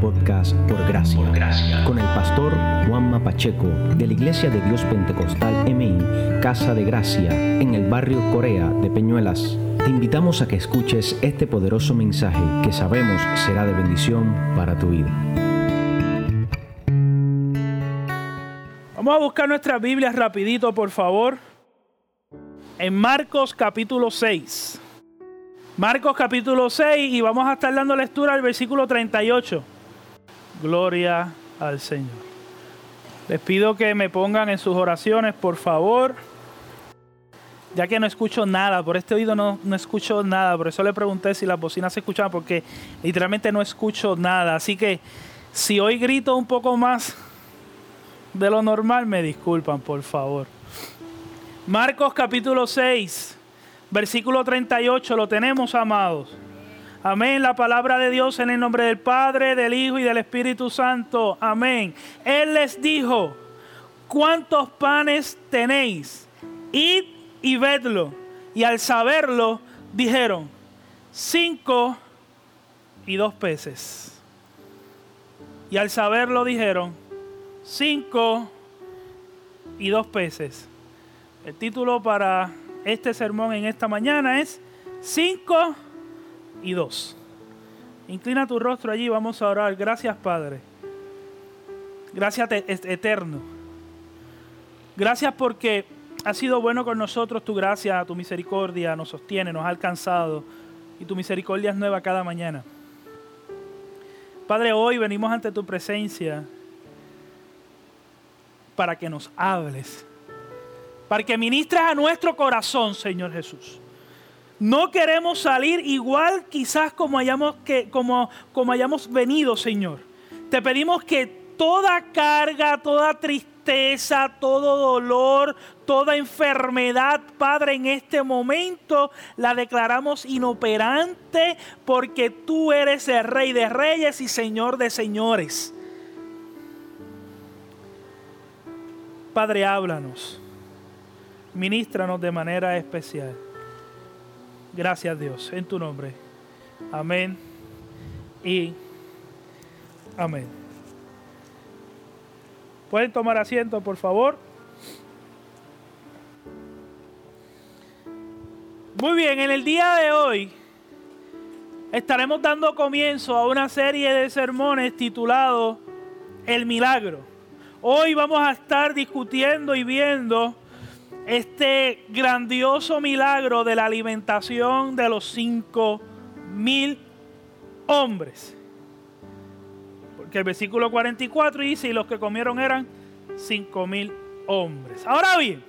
podcast Por Gracia, con el pastor Juanma Pacheco de la Iglesia de Dios Pentecostal MI, Casa de Gracia, en el barrio Corea de Peñuelas. Te invitamos a que escuches este poderoso mensaje que sabemos será de bendición para tu vida. Vamos a buscar nuestras Biblias rapidito, por favor. En Marcos capítulo 6. Marcos capítulo 6 y vamos a estar dando lectura al versículo 38. Gloria al Señor. Les pido que me pongan en sus oraciones, por favor. Ya que no escucho nada, por este oído no, no escucho nada, por eso le pregunté si las bocinas se escuchaban, porque literalmente no escucho nada. Así que si hoy grito un poco más de lo normal, me disculpan, por favor. Marcos capítulo 6 Versículo 38, lo tenemos, amados. Amén. La palabra de Dios en el nombre del Padre, del Hijo y del Espíritu Santo. Amén. Él les dijo, ¿cuántos panes tenéis? Id y vedlo. Y al saberlo, dijeron, cinco y dos peces. Y al saberlo, dijeron, cinco y dos peces. El título para este sermón en esta mañana es 5 y 2. Inclina tu rostro allí, vamos a orar. Gracias Padre. Gracias eterno. Gracias porque has sido bueno con nosotros. Tu gracia, tu misericordia nos sostiene, nos ha alcanzado. Y tu misericordia es nueva cada mañana. Padre, hoy venimos ante tu presencia para que nos hables para que ministres a nuestro corazón, Señor Jesús. No queremos salir igual quizás como hayamos, que, como, como hayamos venido, Señor. Te pedimos que toda carga, toda tristeza, todo dolor, toda enfermedad, Padre, en este momento la declaramos inoperante porque tú eres el Rey de Reyes y Señor de Señores. Padre, háblanos. Ministranos de manera especial. Gracias Dios, en tu nombre. Amén y amén. Pueden tomar asiento, por favor. Muy bien, en el día de hoy estaremos dando comienzo a una serie de sermones titulado El Milagro. Hoy vamos a estar discutiendo y viendo este grandioso milagro de la alimentación de los cinco mil hombres. Porque el versículo 44 dice, y los que comieron eran cinco mil hombres. Ahora bien,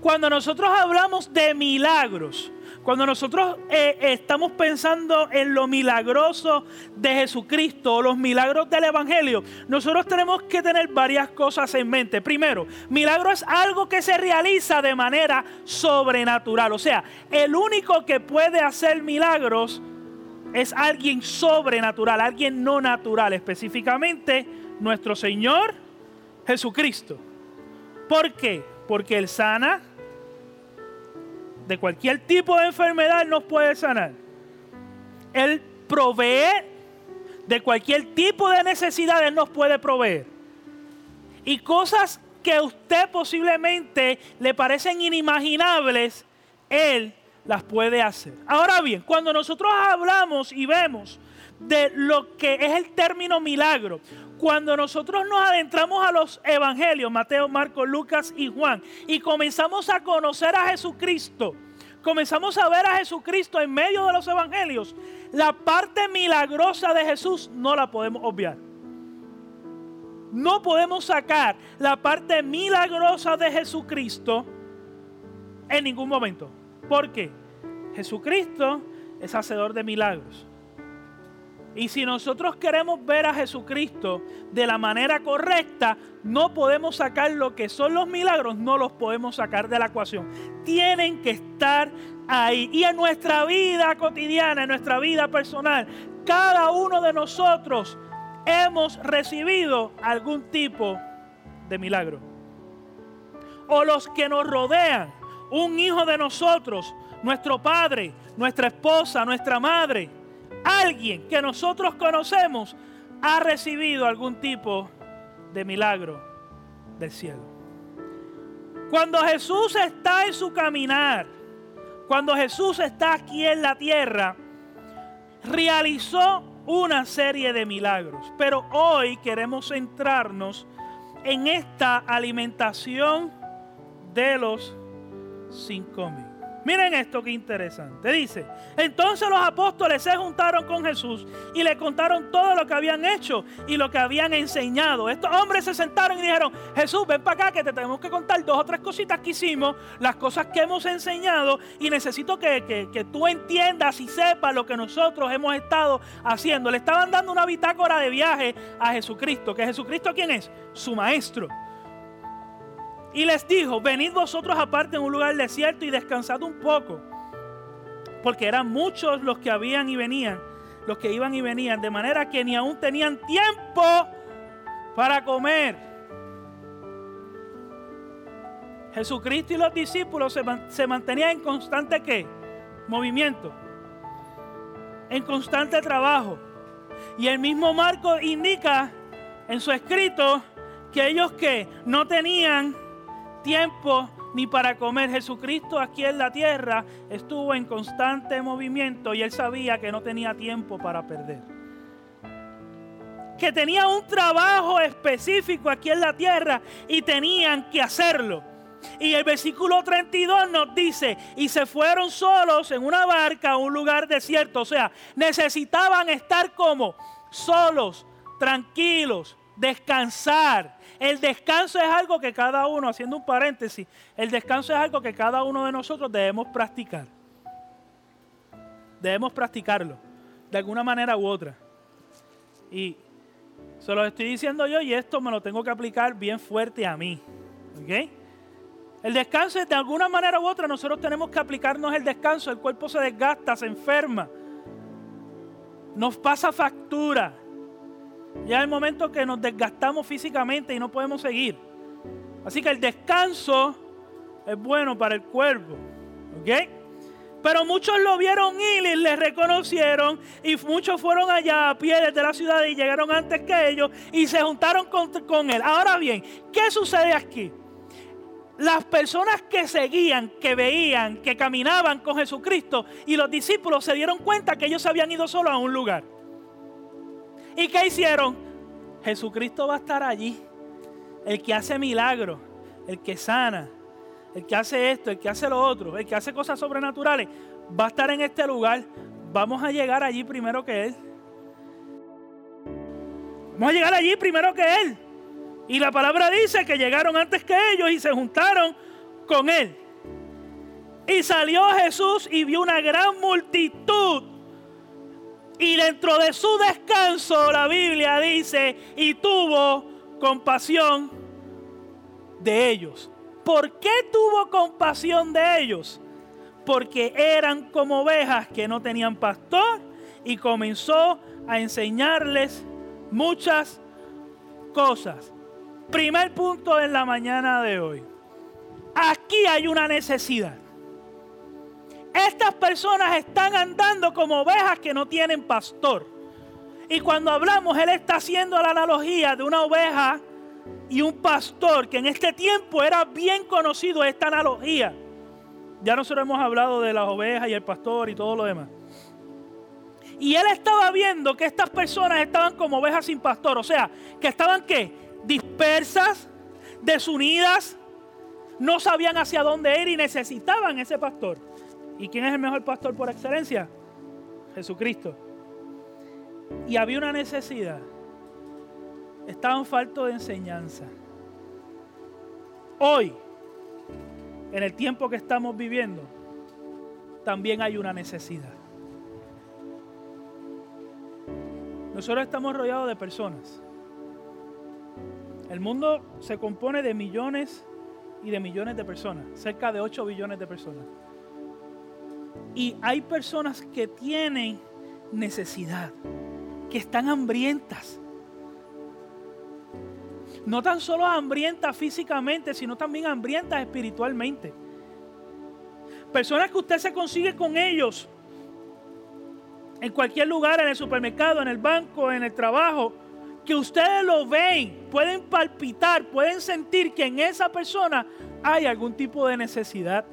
cuando nosotros hablamos de milagros, cuando nosotros eh, estamos pensando en lo milagroso de Jesucristo los milagros del Evangelio, nosotros tenemos que tener varias cosas en mente. Primero, milagro es algo que se realiza de manera sobrenatural. O sea, el único que puede hacer milagros es alguien sobrenatural, alguien no natural, específicamente nuestro Señor Jesucristo. ¿Por qué? Porque Él sana, de cualquier tipo de enfermedad nos puede sanar. Él provee de cualquier tipo de necesidad, Él nos puede proveer. Y cosas que a usted posiblemente le parecen inimaginables, Él las puede hacer. Ahora bien, cuando nosotros hablamos y vemos de lo que es el término milagro, cuando nosotros nos adentramos a los evangelios, Mateo, Marcos, Lucas y Juan, y comenzamos a conocer a Jesucristo, comenzamos a ver a Jesucristo en medio de los evangelios, la parte milagrosa de Jesús no la podemos obviar. No podemos sacar la parte milagrosa de Jesucristo en ningún momento. ¿Por qué? Jesucristo es hacedor de milagros. Y si nosotros queremos ver a Jesucristo de la manera correcta, no podemos sacar lo que son los milagros, no los podemos sacar de la ecuación. Tienen que estar ahí. Y en nuestra vida cotidiana, en nuestra vida personal, cada uno de nosotros hemos recibido algún tipo de milagro. O los que nos rodean, un hijo de nosotros, nuestro padre, nuestra esposa, nuestra madre alguien que nosotros conocemos ha recibido algún tipo de milagro del cielo. Cuando Jesús está en su caminar, cuando Jesús está aquí en la tierra, realizó una serie de milagros. Pero hoy queremos centrarnos en esta alimentación de los cinco mil. Miren esto que interesante. Dice, entonces los apóstoles se juntaron con Jesús y le contaron todo lo que habían hecho y lo que habían enseñado. Estos hombres se sentaron y dijeron, Jesús, ven para acá que te tenemos que contar dos o tres cositas que hicimos, las cosas que hemos enseñado y necesito que, que tú entiendas y sepas lo que nosotros hemos estado haciendo. Le estaban dando una bitácora de viaje a Jesucristo. ¿Que Jesucristo quién es? Su maestro. Y les dijo, venid vosotros aparte en un lugar desierto y descansad un poco. Porque eran muchos los que habían y venían, los que iban y venían, de manera que ni aún tenían tiempo para comer. Jesucristo y los discípulos se, mantenían en constante ¿qué? movimiento, en constante trabajo. Y el mismo Marco indica en su escrito que ellos que no tenían tiempo ni para comer. Jesucristo aquí en la tierra estuvo en constante movimiento y él sabía que no tenía tiempo para perder. Que tenía un trabajo específico aquí en la tierra y tenían que hacerlo. Y el versículo 32 nos dice, y se fueron solos en una barca a un lugar desierto. O sea, necesitaban estar como solos, tranquilos, descansar el descanso es algo que cada uno, haciendo un paréntesis, el descanso es algo que cada uno de nosotros debemos practicar. Debemos practicarlo, de alguna manera u otra. Y se lo estoy diciendo yo y esto me lo tengo que aplicar bien fuerte a mí. ¿Ok? El descanso es de alguna manera u otra, nosotros tenemos que aplicarnos el descanso, el cuerpo se desgasta, se enferma, nos pasa factura. Ya el momento que nos desgastamos físicamente y no podemos seguir. Así que el descanso es bueno para el cuerpo. ¿Ok? Pero muchos lo vieron y le reconocieron. Y muchos fueron allá a pie desde la ciudad y llegaron antes que ellos y se juntaron con, con él. Ahora bien, ¿qué sucede aquí? Las personas que seguían, que veían, que caminaban con Jesucristo y los discípulos se dieron cuenta que ellos habían ido solo a un lugar. ¿Y qué hicieron? Jesucristo va a estar allí. El que hace milagros, el que sana, el que hace esto, el que hace lo otro, el que hace cosas sobrenaturales, va a estar en este lugar. Vamos a llegar allí primero que Él. Vamos a llegar allí primero que Él. Y la palabra dice que llegaron antes que ellos y se juntaron con Él. Y salió Jesús y vio una gran multitud y dentro de su descanso, la Biblia dice, y tuvo compasión de ellos. ¿Por qué tuvo compasión de ellos? Porque eran como ovejas que no tenían pastor y comenzó a enseñarles muchas cosas. Primer punto en la mañana de hoy. Aquí hay una necesidad. Estas personas están andando como ovejas que no tienen pastor. Y cuando hablamos, Él está haciendo la analogía de una oveja y un pastor, que en este tiempo era bien conocido esta analogía. Ya nosotros hemos hablado de las ovejas y el pastor y todo lo demás. Y él estaba viendo que estas personas estaban como ovejas sin pastor, o sea, que estaban qué? Dispersas, desunidas, no sabían hacia dónde ir y necesitaban ese pastor. ¿Y quién es el mejor pastor por excelencia? Jesucristo. Y había una necesidad. Estaban falto de enseñanza. Hoy, en el tiempo que estamos viviendo, también hay una necesidad. Nosotros estamos rodeados de personas. El mundo se compone de millones y de millones de personas, cerca de 8 billones de personas. Y hay personas que tienen necesidad, que están hambrientas. No tan solo hambrientas físicamente, sino también hambrientas espiritualmente. Personas que usted se consigue con ellos en cualquier lugar, en el supermercado, en el banco, en el trabajo, que ustedes lo ven, pueden palpitar, pueden sentir que en esa persona hay algún tipo de necesidad.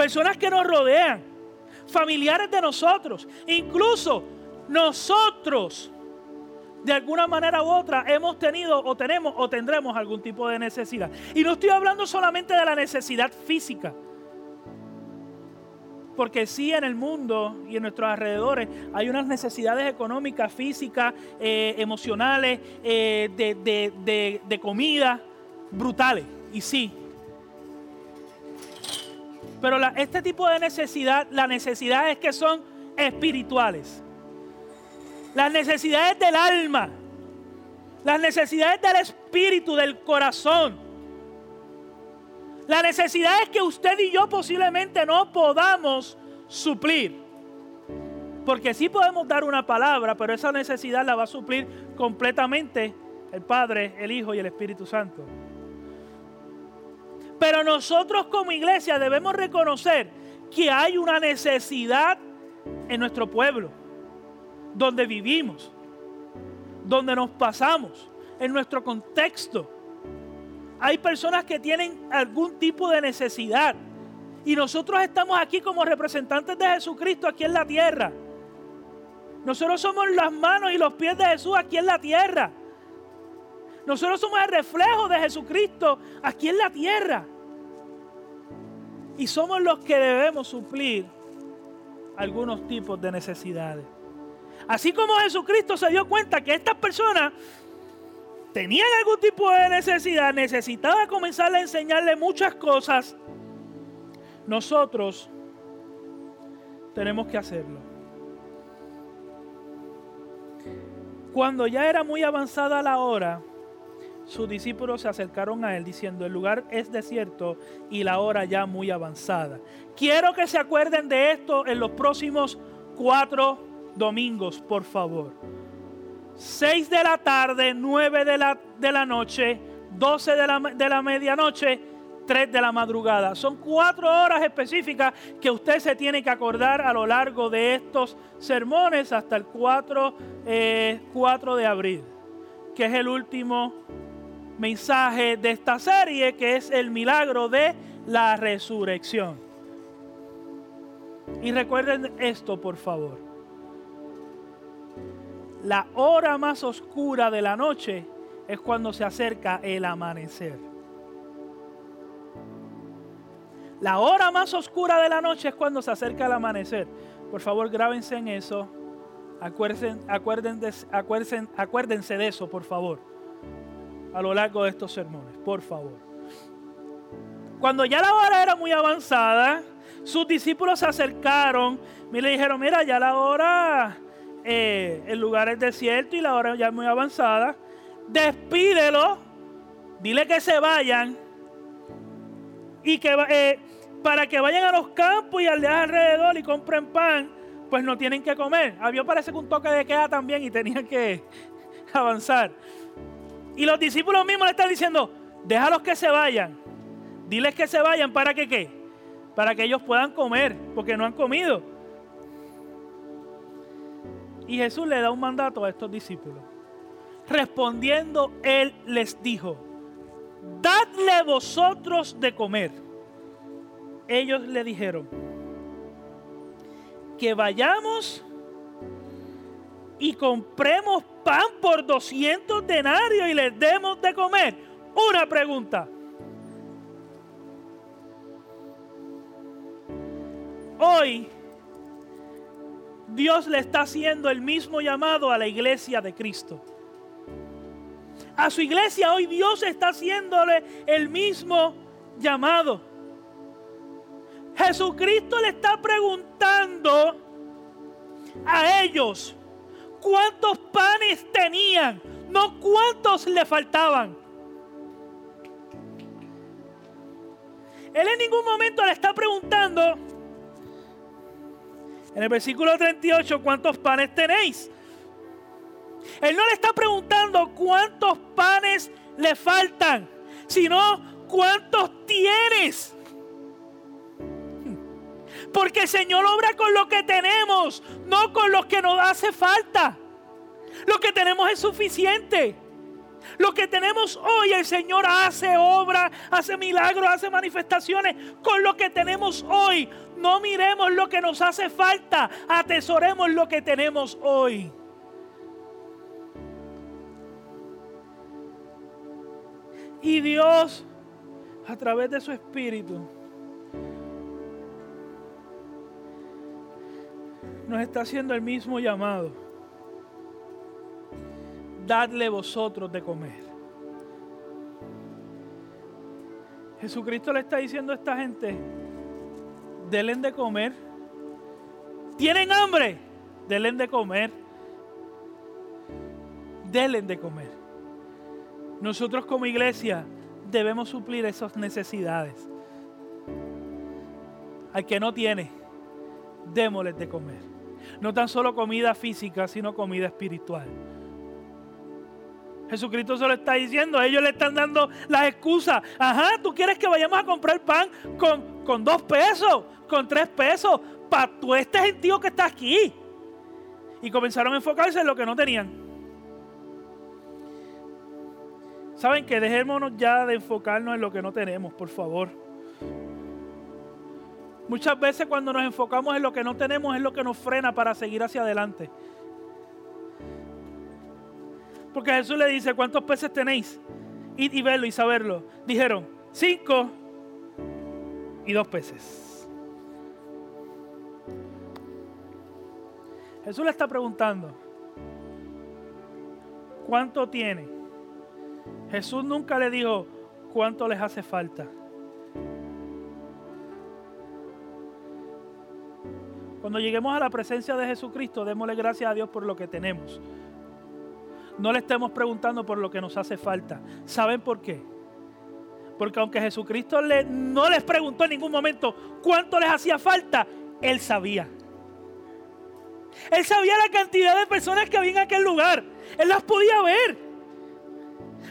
Personas que nos rodean, familiares de nosotros, incluso nosotros, de alguna manera u otra, hemos tenido o tenemos o tendremos algún tipo de necesidad. Y no estoy hablando solamente de la necesidad física. Porque sí en el mundo y en nuestros alrededores hay unas necesidades económicas, físicas, eh, emocionales, eh, de, de comida brutales. Y sí. Pero este tipo de necesidad, la necesidad es que son espirituales. Las necesidades del alma. Las necesidades del espíritu, del corazón. La necesidad es que usted y yo posiblemente no podamos suplir. Porque sí podemos dar una palabra, pero esa necesidad la va a suplir completamente el Padre, el Hijo y el Espíritu Santo. Pero nosotros como iglesia debemos reconocer que hay una necesidad en nuestro pueblo, donde vivimos, donde nos pasamos, en nuestro contexto. Hay personas que tienen algún tipo de necesidad y nosotros estamos aquí como representantes de Jesucristo aquí en la tierra. Nosotros somos las manos y los pies de Jesús aquí en la tierra. Nosotros somos el reflejo de Jesucristo aquí en la tierra. Y somos los que debemos suplir algunos tipos de necesidades. Así como Jesucristo se dio cuenta que estas personas tenían algún tipo de necesidad, necesitaba comenzar a enseñarle muchas cosas, nosotros tenemos que hacerlo. Cuando ya era muy avanzada la hora, sus discípulos se acercaron a él diciendo, el lugar es desierto y la hora ya muy avanzada. Quiero que se acuerden de esto en los próximos cuatro domingos, por favor. Seis de la tarde, nueve de la, de la noche, doce de la, de la medianoche, tres de la madrugada. Son cuatro horas específicas que usted se tiene que acordar a lo largo de estos sermones hasta el 4, 4 eh, de abril, que es el último mensaje de esta serie que es el milagro de la resurrección. Y recuerden esto, por favor. La hora más oscura de la noche es cuando se acerca el amanecer. La hora más oscura de la noche es cuando se acerca el amanecer. Por favor, grábense en eso. Acuérdense, acuérdense, acuérdense, acuérdense de eso, por favor a lo largo de estos sermones, por favor. Cuando ya la hora era muy avanzada, sus discípulos se acercaron y le dijeron, mira, ya la hora, eh, el lugar es desierto y la hora ya es muy avanzada, despídelo, dile que se vayan y que eh, para que vayan a los campos y al de alrededor y compren pan, pues no tienen que comer. Había parece que un toque de queda también y tenían que avanzar. Y los discípulos mismos le están diciendo, déjalos que se vayan. Diles que se vayan para que qué? Para que ellos puedan comer, porque no han comido. Y Jesús le da un mandato a estos discípulos. Respondiendo, Él les dijo, dadle vosotros de comer. Ellos le dijeron, que vayamos y compremos pan por 200 denarios y les demos de comer? Una pregunta. Hoy Dios le está haciendo el mismo llamado a la iglesia de Cristo. A su iglesia hoy Dios está haciéndole el mismo llamado. Jesucristo le está preguntando a ellos, cuántos panes tenían, no cuántos le faltaban. Él en ningún momento le está preguntando, en el versículo 38, ¿cuántos panes tenéis? Él no le está preguntando cuántos panes le faltan, sino cuántos tienes. Porque el Señor obra con lo que tenemos, no con lo que nos hace falta. Lo que tenemos es suficiente. Lo que tenemos hoy, el Señor hace obra, hace milagros, hace manifestaciones. Con lo que tenemos hoy, no miremos lo que nos hace falta, atesoremos lo que tenemos hoy. Y Dios, a través de su Espíritu, nos está haciendo el mismo llamado. Dadle vosotros de comer. Jesucristo le está diciendo a esta gente, denle de comer. ¿Tienen hambre? Denle de comer. Denle de comer. Nosotros como iglesia debemos suplir esas necesidades. Al que no tiene, démosle de comer. No tan solo comida física, sino comida espiritual. Jesucristo se lo está diciendo, ellos le están dando las excusas. Ajá, tú quieres que vayamos a comprar pan con, con dos pesos, con tres pesos, para tú este gentío que está aquí. Y comenzaron a enfocarse en lo que no tenían. Saben que dejémonos ya de enfocarnos en lo que no tenemos, por favor. Muchas veces cuando nos enfocamos en lo que no tenemos es lo que nos frena para seguir hacia adelante. Porque Jesús le dice, ¿cuántos peces tenéis? Id y verlo y saberlo. Dijeron, cinco y dos peces. Jesús le está preguntando, ¿cuánto tiene? Jesús nunca le dijo, ¿cuánto les hace falta? Cuando lleguemos a la presencia de Jesucristo, démosle gracias a Dios por lo que tenemos. No le estemos preguntando por lo que nos hace falta. ¿Saben por qué? Porque aunque Jesucristo le, no les preguntó en ningún momento cuánto les hacía falta, Él sabía. Él sabía la cantidad de personas que había en aquel lugar. Él las podía ver.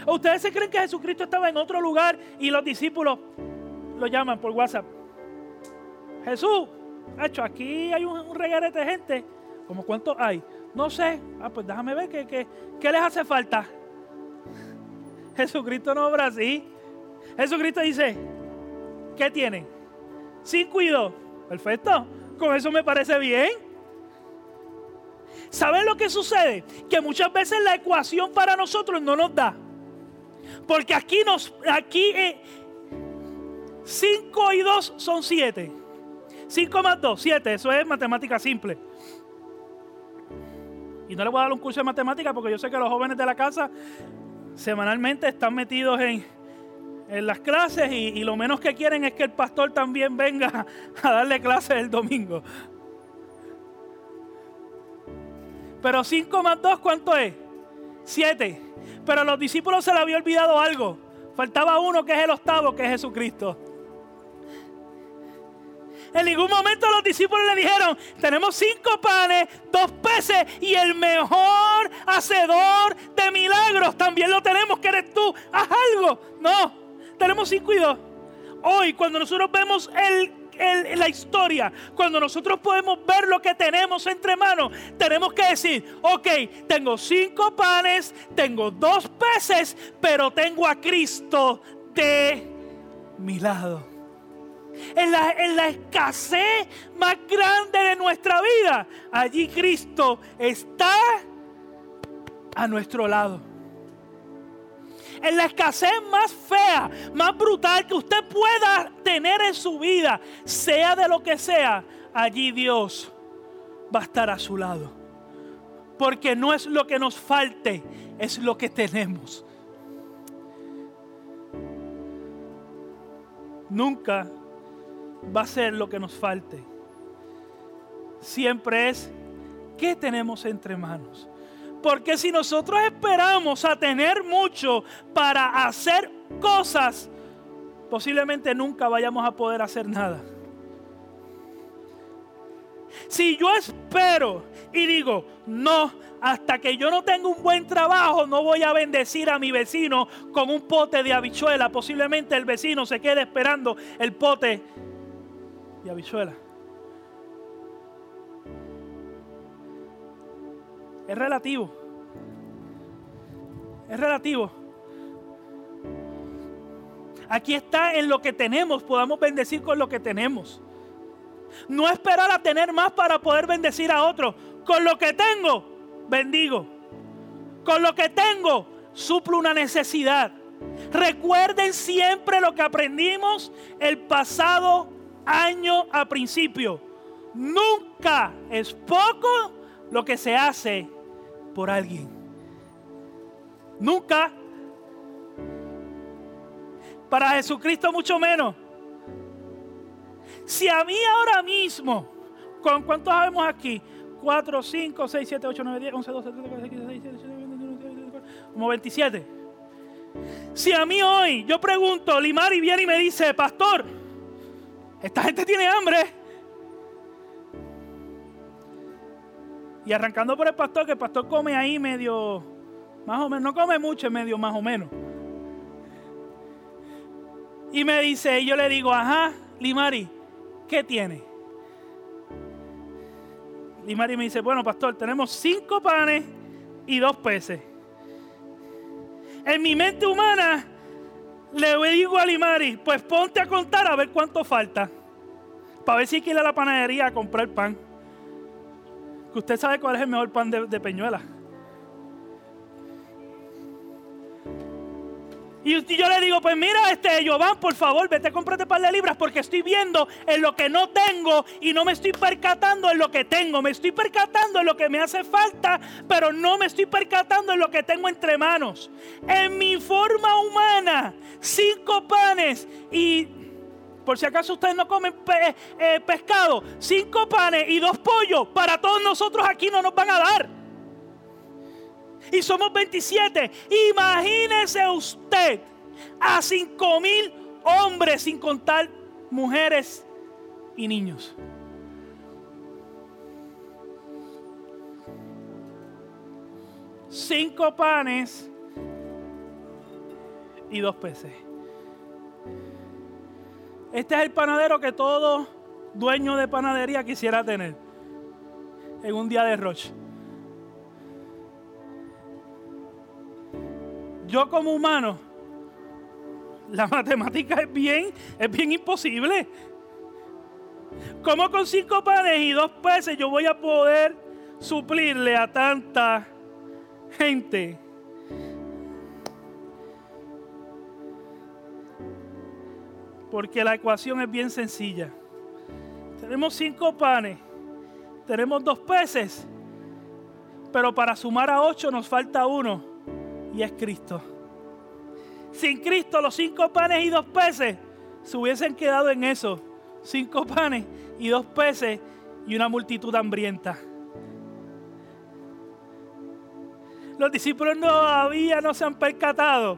¿O ustedes se creen que Jesucristo estaba en otro lugar y los discípulos lo llaman por WhatsApp? Jesús, hecho, aquí hay un, reguerete de gente. ¿Cómo cuántos hay? No sé. Ah, pues déjame ver qué, qué, les hace falta. Jesucristo no obra así. Jesucristo dice, ¿qué tienen? Cinco y dos. Perfecto. Con eso me parece bien. ¿Saben lo que sucede? Que muchas veces la ecuación para nosotros no nos da. Porque aquí nos, aquí 5 eh, y 2 son 7. 5 más 2, 7. Eso es matemática simple. Y no le voy a dar un curso de matemática porque yo sé que los jóvenes de la casa semanalmente están metidos en, en las clases y, y, lo menos que quieren es que el pastor también venga a darle clases el domingo. Pero 5 más 2, ¿cuánto es? 7. Pero a los discípulos se les había olvidado algo. Faltaba uno que es el octavo, que es Jesucristo. En ningún momento los discípulos le dijeron, tenemos cinco panes, dos peces y el mejor hacedor de milagros. También lo tenemos, que eres tú. Haz algo. No, tenemos cinco y dos. Hoy, cuando nosotros vemos la historia, cuando nosotros podemos ver lo que tenemos entre manos, tenemos que decir, ok, tengo cinco panes, tengo dos peces, pero tengo a Cristo de mi lado en la, escasez más grande de nuestra vida, allí Cristo está a nuestro lado. En la escasez más fea, más brutal que usted pueda tener en su vida, sea de lo que sea, allí Dios va a estar a su lado. Porque no es lo que nos falte, es lo que tenemos. Nunca va a ser lo que nos falte. Siempre es qué tenemos entre manos. Porque si nosotros esperamos a tener mucho para hacer cosas, posiblemente nunca vayamos a poder hacer nada. Si yo espero y digo, no, hasta que yo no tenga un buen trabajo, no voy a bendecir a mi vecino con un pote de habichuela. Posiblemente el vecino se quede esperando el pote y habichuela. Es relativo. Es relativo. Aquí está en lo que tenemos, podamos bendecir con lo que tenemos. No esperar a tener más para poder bendecir a otros. Con lo que tengo, bendigo. Con lo que tengo, suplo una necesidad. Recuerden siempre lo que aprendimos el pasado año a principio. Nunca es poco lo que se hace por alguien. Nunca para Jesucristo mucho menos. Si a mí ahora mismo, ¿con cuántos sabemos aquí? 4, 5, 6, 7, 8, 9, 10, 11, 12, 13, 14, 15, 16, 17, 18, 19, 20, 21, 22, como 27. Si a mí hoy yo pregunto, Limari viene y me dice, pastor, esta gente tiene hambre. Y arrancando por el pastor, que el pastor come ahí medio, más o menos, no come mucho, medio más o menos. Y me dice, y yo le digo, ajá, Limari, ¿qué tiene? Limari me dice, bueno, pastor, tenemos cinco panes y dos peces. En mi mente humana le digo a Limari, pues ponte a contar a ver cuánto falta. Para ver si quiere ir a la panadería a comprar pan. Que usted sabe cuál es el mejor pan de, de Peñuela. Y yo le digo, pues mira, este Giovanni, por favor, vete a comprarte par de libras porque estoy viendo en lo que no tengo y no me estoy percatando en lo que tengo. Me estoy percatando en lo que me hace falta, pero no me estoy percatando en lo que tengo entre manos. En mi forma humana, cinco panes y por si acaso ustedes no comen eh, pescado, cinco panes y dos pollos, para todos nosotros aquí no nos van a dar y somos 27. Imagínese usted a 5 mil hombres sin contar mujeres y niños. Cinco panes y dos peces. Este es el panadero que todo dueño de panadería quisiera tener en un día de roche. Yo como humano, la matemática es bien, es bien imposible. ¿Cómo con cinco panes y dos peces yo voy a poder suplirle a tanta gente? Porque la ecuación es bien sencilla. Tenemos cinco panes, tenemos dos peces, pero para sumar a ocho nos falta uno es Cristo. Sin Cristo los cinco panes y dos peces se hubiesen quedado en eso. Cinco panes y dos peces y una multitud hambrienta. Los discípulos todavía no se han percatado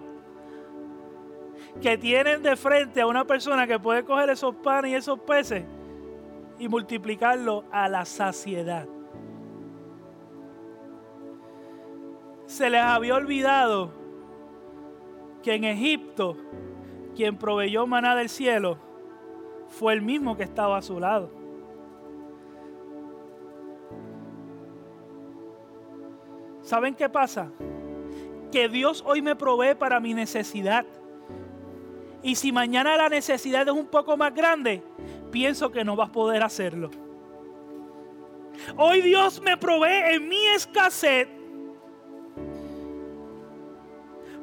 que tienen de frente a una persona que puede coger esos panes y esos peces y multiplicarlo a la saciedad. Se les había olvidado que en Egipto quien proveyó maná del cielo fue el mismo que estaba a su lado. ¿Saben qué pasa? Que Dios hoy me provee para mi necesidad. Y si mañana la necesidad es un poco más grande, pienso que no vas a poder hacerlo. Hoy Dios me provee en mi escasez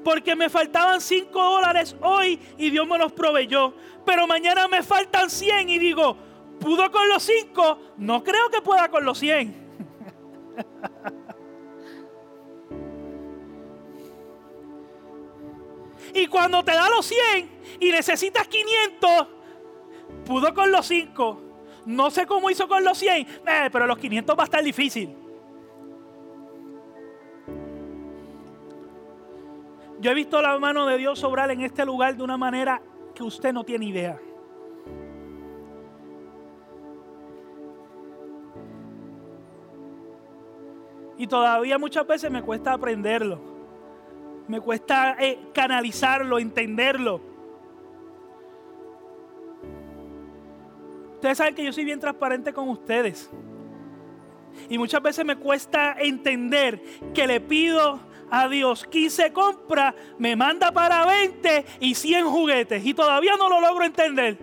porque me faltaban 5 dólares hoy y Dios me los proveyó. Pero mañana me faltan 100 y digo, ¿pudo con los 5? No creo que pueda con los 100. y cuando te da los 100 y necesitas 500, pudo con los 5. No sé cómo hizo con los 100, eh, pero los 500 va a estar difícil. Yo he visto la mano de Dios obrar en este lugar de una manera que usted no tiene idea. Y todavía muchas veces me cuesta aprenderlo. Me cuesta eh, canalizarlo, entenderlo. Ustedes saben que yo soy bien transparente con ustedes. Y muchas veces me cuesta entender que le pido a Dios. 15 compra, me manda para 20 y 100 juguetes. Y todavía no lo logro entender.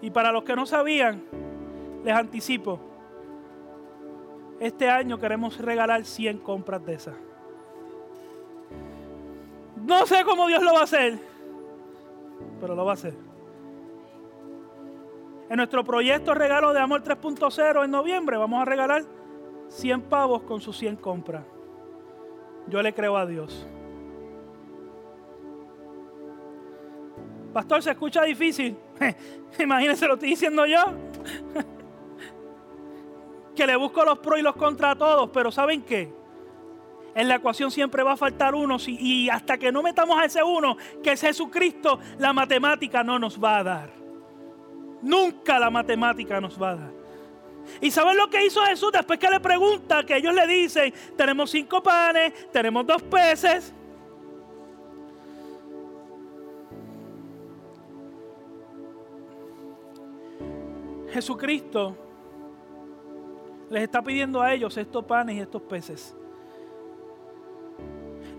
Y para los que no sabían, les anticipo, este año queremos regalar 100 compras de esas. No sé cómo Dios lo va a hacer, pero lo va a hacer. En nuestro proyecto Regalo de Amor 3.0 en noviembre vamos a regalar 100 pavos con sus 100 compras. Yo le creo a Dios. Pastor, se escucha difícil. Imagínense, lo estoy diciendo yo. que le busco los pros y los contra a todos, pero ¿saben qué? En la ecuación siempre va a faltar uno y hasta que no metamos a ese uno, que es Jesucristo, la matemática no nos va a dar. Nunca la matemática nos va a dar. ¿Y saben lo que hizo Jesús después que le pregunta? Que ellos le dicen, tenemos cinco panes, tenemos dos peces. Jesucristo les está pidiendo a ellos estos panes y estos peces.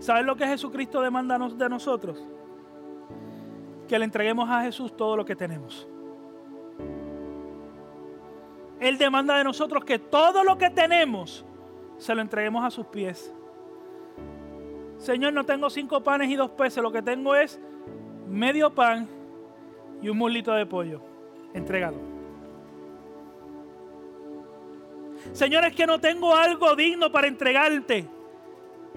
¿Saben lo que Jesucristo demanda de nosotros? Que le entreguemos a Jesús todo lo que tenemos. Él demanda de nosotros que todo lo que tenemos se lo entreguemos a sus pies. Señor, no tengo cinco panes y dos peces, lo que tengo es medio pan y un mulito de pollo. Entrégalo. Señor, es que no tengo algo digno para entregarte.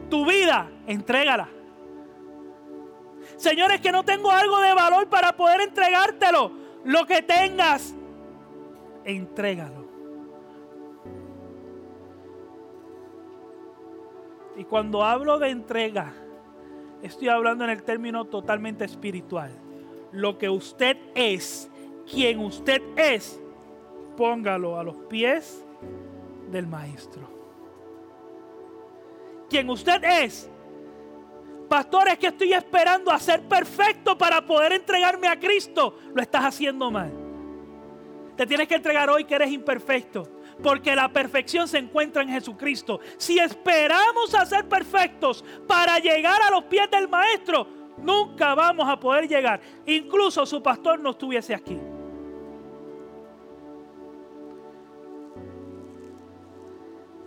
Tu vida, entrégala. Señor, es que no tengo algo de valor para poder entregártelo. Lo que tengas, entrégalo. Y cuando hablo de entrega, estoy hablando en el término totalmente espiritual. Lo que usted es, quien usted es, póngalo a los pies del Maestro. Quien usted es. Pastor, es que estoy esperando a ser perfecto para poder entregarme a Cristo. Lo estás haciendo mal. Te tienes que entregar hoy que eres imperfecto. Porque la perfección se encuentra en Jesucristo. Si esperamos a ser perfectos para llegar a los pies del Maestro, nunca vamos a poder llegar. Incluso su pastor no estuviese aquí.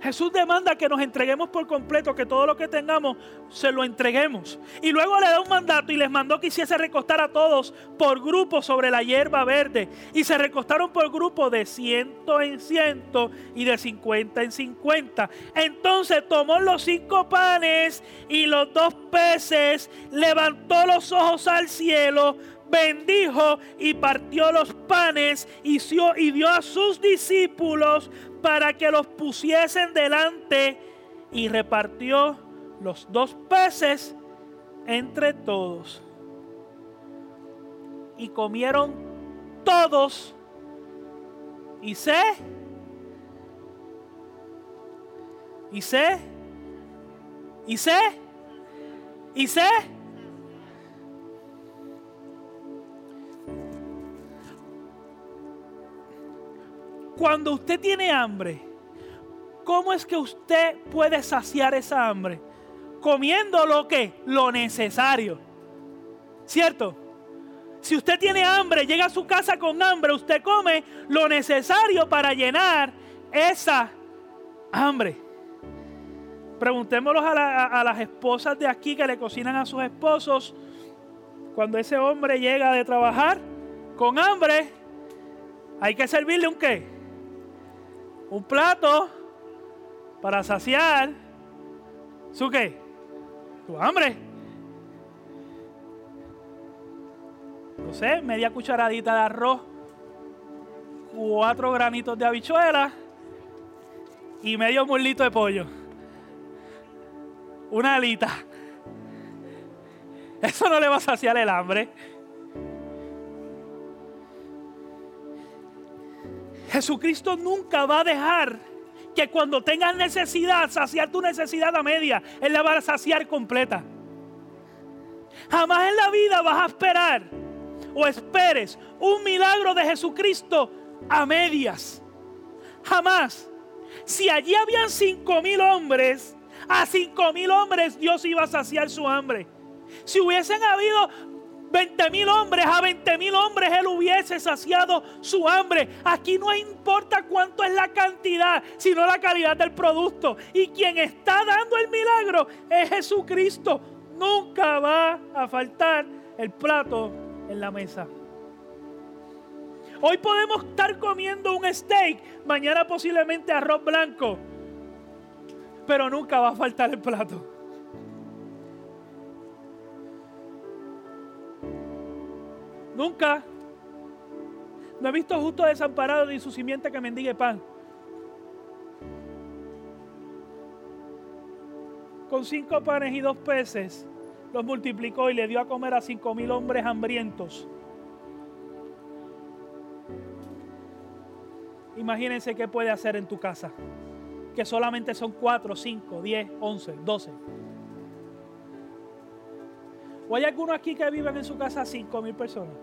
Jesús demanda que nos entreguemos por completo, que todo lo que tengamos se lo entreguemos. Y luego le da un mandato y les mandó que hiciese recostar a todos por grupo sobre la hierba verde. Y se recostaron por grupo de ciento en ciento y de cincuenta en cincuenta. Entonces tomó los cinco panes y los dos peces, levantó los ojos al cielo, bendijo y partió los panes y dio a sus discípulos para que los pusiesen delante y repartió los dos peces entre todos. Y comieron todos y sé, y sé, y sé, y sé. Cuando usted tiene hambre, ¿cómo es que usted puede saciar esa hambre? Comiendo lo que? Lo necesario. ¿Cierto? Si usted tiene hambre, llega a su casa con hambre, usted come lo necesario para llenar esa hambre. Preguntémoslo a, a, las esposas de aquí que le cocinan a sus esposos. Cuando ese hombre llega de trabajar con hambre, hay que servirle un qué? Un plato para saciar su qué? Tu hambre. No sé, media cucharadita de arroz, cuatro granitos de habichuela y medio mulito de pollo. Una alita. Eso no le va a saciar el hambre. Jesucristo nunca va a dejar que cuando tengas necesidad, saciar tu necesidad a media. Él la va a saciar completa. Jamás en la vida vas a esperar o esperes un milagro de Jesucristo a medias. Jamás. Si allí habían cinco mil hombres, a cinco mil hombres Dios iba a saciar su hambre. Si hubiesen habido 20 mil hombres, a 20 mil hombres Él hubiese saciado su hambre. Aquí no importa cuánto es la cantidad, sino la calidad del producto. Y quien está dando el milagro es Jesucristo. Nunca va a faltar el plato en la mesa. Hoy podemos estar comiendo un steak, mañana posiblemente arroz blanco, pero nunca va a faltar el plato. Nunca. No he visto justo desamparado ni su simiente que mendigue pan. Con cinco panes y dos peces los multiplicó y le dio a comer a cinco mil hombres hambrientos. Imagínense qué puede hacer en tu casa. Que solamente son cuatro, cinco, diez, once, doce. ¿O hay algunos aquí que viven en su casa cinco mil personas?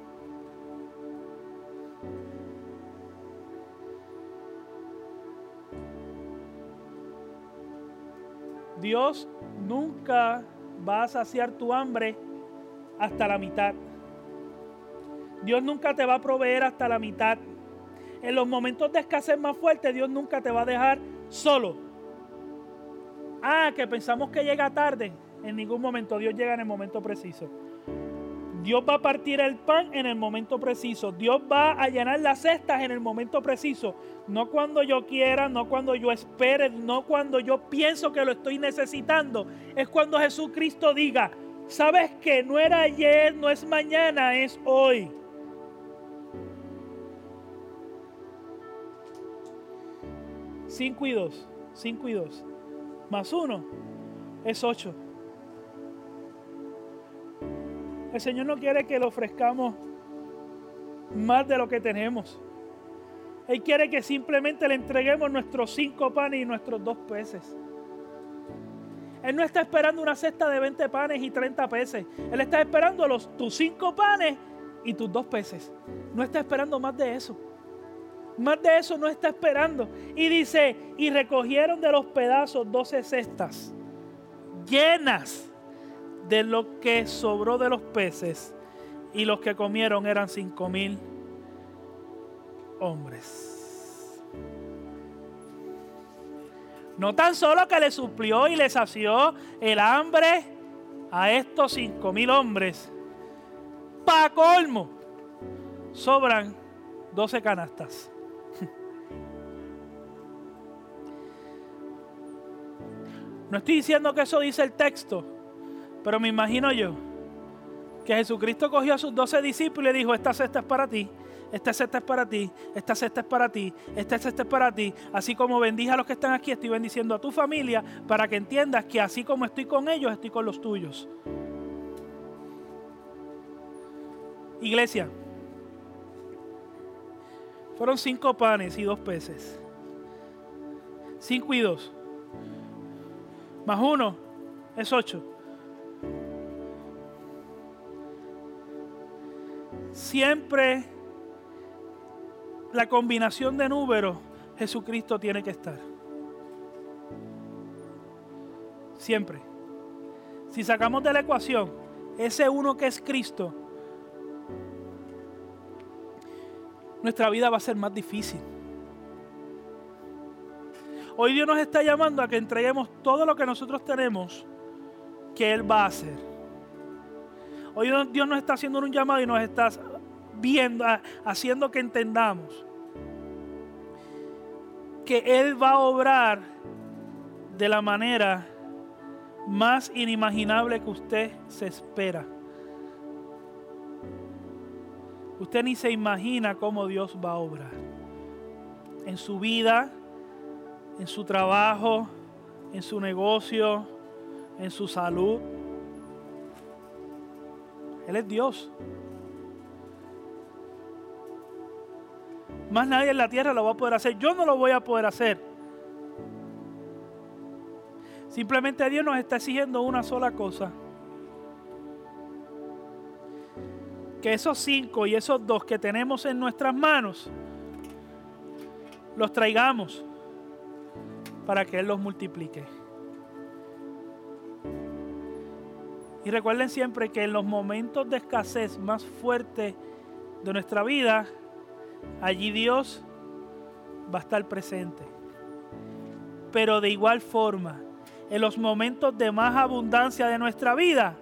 Dios nunca va a saciar tu hambre hasta la mitad. Dios nunca te va a proveer hasta la mitad. En los momentos de escasez más fuertes, Dios nunca te va a dejar solo. Ah, que pensamos que llega tarde. En ningún momento Dios llega en el momento preciso. Dios va a partir el pan en el momento preciso. Dios va a llenar las cestas en el momento preciso. No cuando yo quiera, no cuando yo espere, no cuando yo pienso que lo estoy necesitando. Es cuando Jesucristo diga, sabes que no era ayer, no es mañana, es hoy. Cinco y dos, cinco y dos. Más uno es ocho. El Señor no quiere que le ofrezcamos más de lo que tenemos. Él quiere que simplemente le entreguemos nuestros cinco panes y nuestros dos peces. Él no está esperando una cesta de 20 panes y 30 peces. Él está esperando los, tus cinco panes y tus dos peces. No está esperando más de eso. Más de eso no está esperando. Y dice, y recogieron de los pedazos 12 cestas llenas de lo que sobró de los peces y los que comieron eran cinco mil hombres. No tan solo que le suplió y le sació el hambre a estos cinco mil hombres, para colmo, sobran doce canastas. No estoy diciendo que eso dice el texto, pero me imagino yo que Jesucristo cogió a sus doce discípulos y le dijo, esta cesta es para ti, esta cesta es para ti, esta cesta es para ti, esta cesta es para ti. Así como bendije a los que están aquí, estoy bendiciendo a tu familia para que entiendas que así como estoy con ellos, estoy con los tuyos. Iglesia, fueron cinco panes y dos peces. Cinco y dos. Más uno es ocho. Siempre la combinación de números, Jesucristo tiene que estar. Siempre. Si sacamos de la ecuación ese uno que es Cristo, nuestra vida va a ser más difícil. Hoy Dios nos está llamando a que entreguemos todo lo que nosotros tenemos que Él va a hacer. Hoy Dios nos está haciendo un llamado y nos está viendo, haciendo que entendamos que Él va a obrar de la manera más inimaginable que usted se espera. Usted ni se imagina cómo Dios va a obrar. En su vida, en su trabajo, en su negocio, en su salud. Él es Dios. Más nadie en la tierra lo va a poder hacer. Yo no lo voy a poder hacer. Simplemente Dios nos está exigiendo una sola cosa. Que esos cinco y esos dos que tenemos en nuestras manos, los traigamos para que Él los multiplique. Y recuerden siempre que en los momentos de escasez más fuertes de nuestra vida, allí Dios va a estar presente. Pero de igual forma, en los momentos de más abundancia de nuestra vida,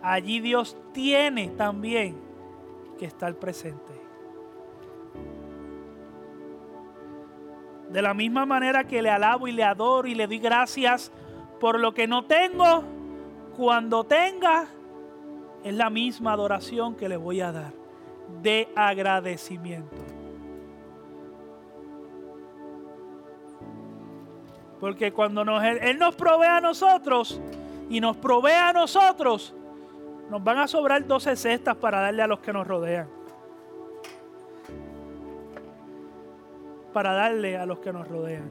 allí Dios tiene también que estar presente. De la misma manera que le alabo y le adoro y le doy gracias por lo que no tengo, cuando tenga, es la misma adoración que le voy a dar de agradecimiento. Porque cuando nos, Él nos provee a nosotros y nos provee a nosotros, nos van a sobrar 12 cestas para darle a los que nos rodean. Para darle a los que nos rodean.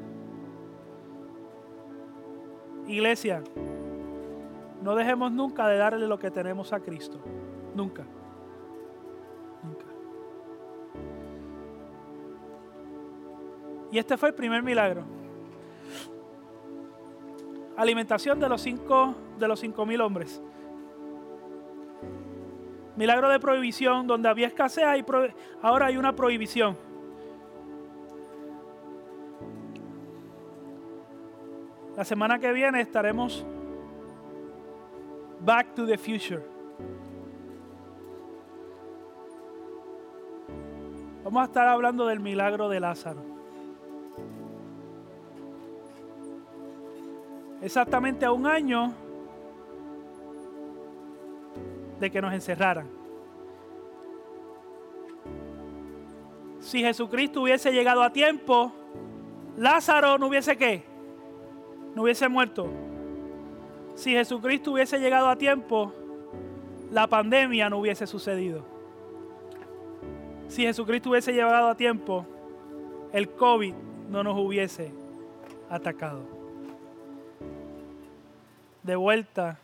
Iglesia, no dejemos nunca de darle lo que tenemos a Cristo. Nunca. Nunca. Y este fue el primer milagro. Alimentación de los cinco, de los cinco mil hombres. Milagro de prohibición, donde había escasez, ahora hay una prohibición. La semana que viene estaremos Back to the Future. Vamos a estar hablando del milagro de Lázaro. Exactamente a un año de que nos encerraran. Si Jesucristo hubiese llegado a tiempo, Lázaro no hubiese qué? No hubiese muerto. Si Jesucristo hubiese llegado a tiempo, la pandemia no hubiese sucedido. Si Jesucristo hubiese llegado a tiempo, el COVID no nos hubiese atacado. De vuelta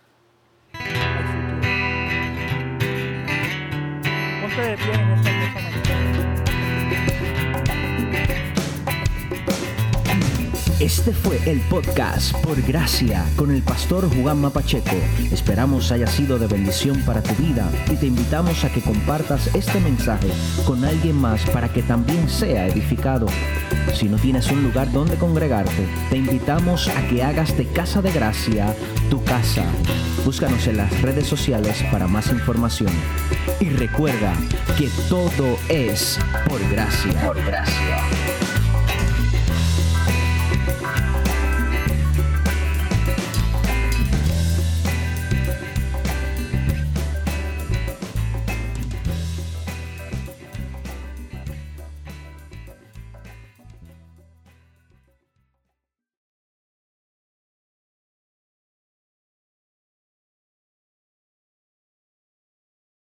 Este fue el podcast Por Gracia con el pastor Juan Mapacheco. Esperamos haya sido de bendición para tu vida y te invitamos a que compartas este mensaje con alguien más para que también sea edificado. Si no tienes un lugar donde congregarte, te invitamos a que hagas de Casa de Gracia tu casa. Búscanos en las redes sociales para más información. Y recuerda que todo es por gracia. Por gracia.